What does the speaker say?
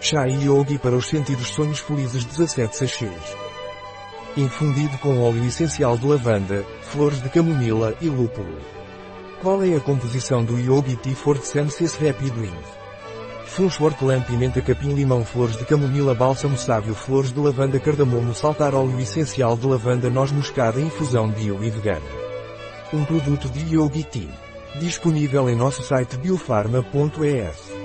Chá e Yogi para os sentidos sonhos felizes 17 sachês. Infundido com óleo essencial de lavanda, flores de camomila e lúpulo. Qual é a composição do Yogi Tea for Senses Rapid Wind? Funchwort Lamp Pimenta Capim Limão Flores de Camomila Bálsamo sábio Flores de Lavanda Cardamomo Saltar Óleo Essencial de Lavanda Noz Moscada Infusão Bio e Vegana. Um produto de Yogi Tea. Disponível em nosso site biofarma.es.